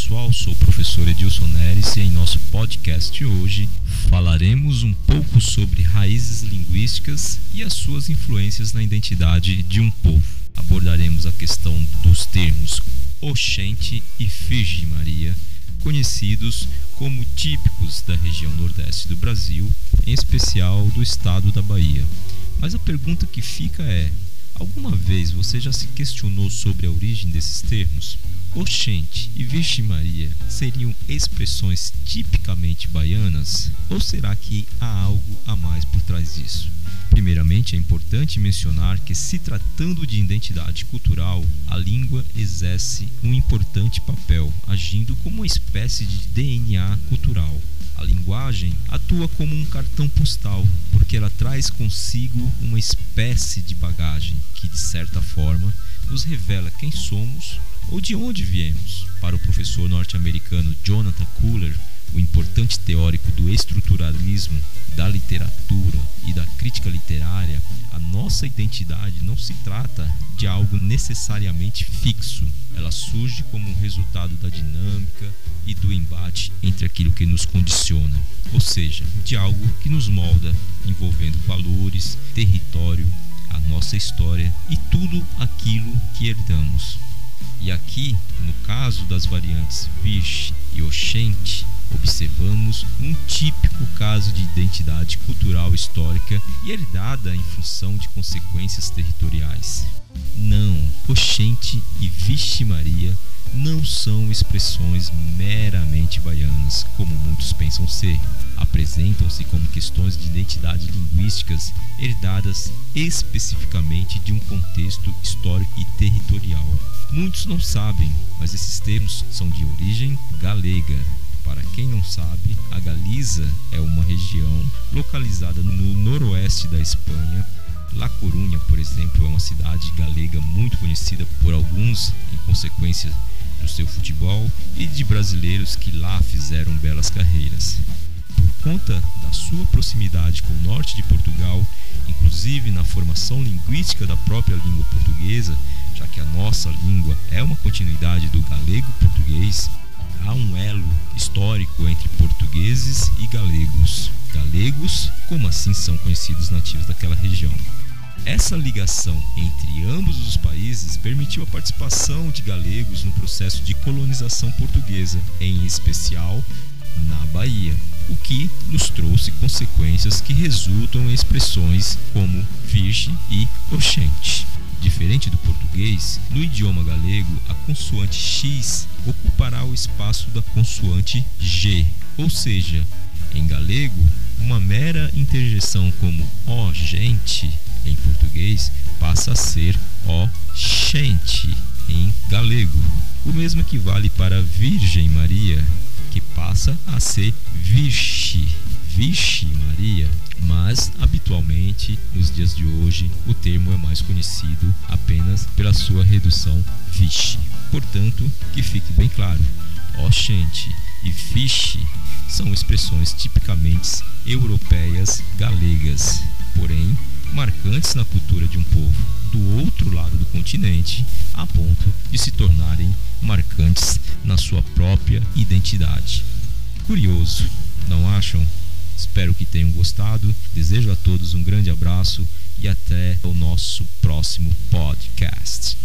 pessoal, sou o professor Edilson Neres e em nosso podcast hoje falaremos um pouco sobre raízes linguísticas e as suas influências na identidade de um povo. Abordaremos a questão dos termos Oxente e Virgem Maria, conhecidos como típicos da região nordeste do Brasil, em especial do estado da Bahia. Mas a pergunta que fica é: alguma vez você já se questionou sobre a origem desses termos? Oxente e Vixe Maria seriam expressões tipicamente baianas? Ou será que há algo a mais por trás disso? Primeiramente, é importante mencionar que, se tratando de identidade cultural, a língua exerce um importante papel, agindo como uma espécie de DNA cultural. A linguagem atua como um cartão postal, porque ela traz consigo uma espécie de bagagem que, de certa forma, nos revela quem somos ou de onde viemos. Para o professor norte-americano Jonathan Kuller, o importante teórico do estruturalismo, da literatura e da crítica literária, a nossa identidade não se trata de algo necessariamente fixo. Ela surge como um resultado da dinâmica e do embate entre aquilo que nos condiciona, ou seja, de algo que nos molda, envolvendo valores, território, nossa história e tudo aquilo que herdamos. E aqui, no caso das variantes Vish e Oxente, observamos um típico caso de identidade cultural histórica e herdada em função de consequências territoriais. Não, Oxente e Vixe Maria não são expressões meramente baianas, como muitos pensam ser. Apresentam-se como questões de identidade linguísticas herdadas especificamente de um contexto histórico e territorial. Muitos não sabem, mas esses termos são de origem galega. Para quem não sabe, a Galiza é uma região localizada no noroeste da Espanha, La Corunha, por exemplo, é uma cidade galega muito conhecida por alguns em consequência do seu futebol e de brasileiros que lá fizeram belas carreiras. Conta da sua proximidade com o norte de Portugal, inclusive na formação linguística da própria língua portuguesa, já que a nossa língua é uma continuidade do galego-português, há um elo histórico entre portugueses e galegos. Galegos, como assim são conhecidos nativos daquela região. Essa ligação entre ambos os países permitiu a participação de galegos no processo de colonização portuguesa, em especial na Bahia, o que nos trouxe consequências que resultam em expressões como virgem e oxente. Diferente do português, no idioma galego, a consoante X ocupará o espaço da consoante G, ou seja, em galego, uma mera interjeição como ó gente em português passa a ser ó gente em galego. O mesmo equivale para Virgem Maria, passa a ser Virche, Vixe Maria. Mas habitualmente, nos dias de hoje, o termo é mais conhecido apenas pela sua redução Vixe. Portanto, que fique bem claro, Oxente e Fiche são expressões tipicamente europeias galegas, porém marcantes na cultura de um povo do outro lado do continente, a ponto de se tornarem marcantes na sua própria identidade. Curioso, não acham? Espero que tenham gostado. Desejo a todos um grande abraço e até o nosso próximo podcast.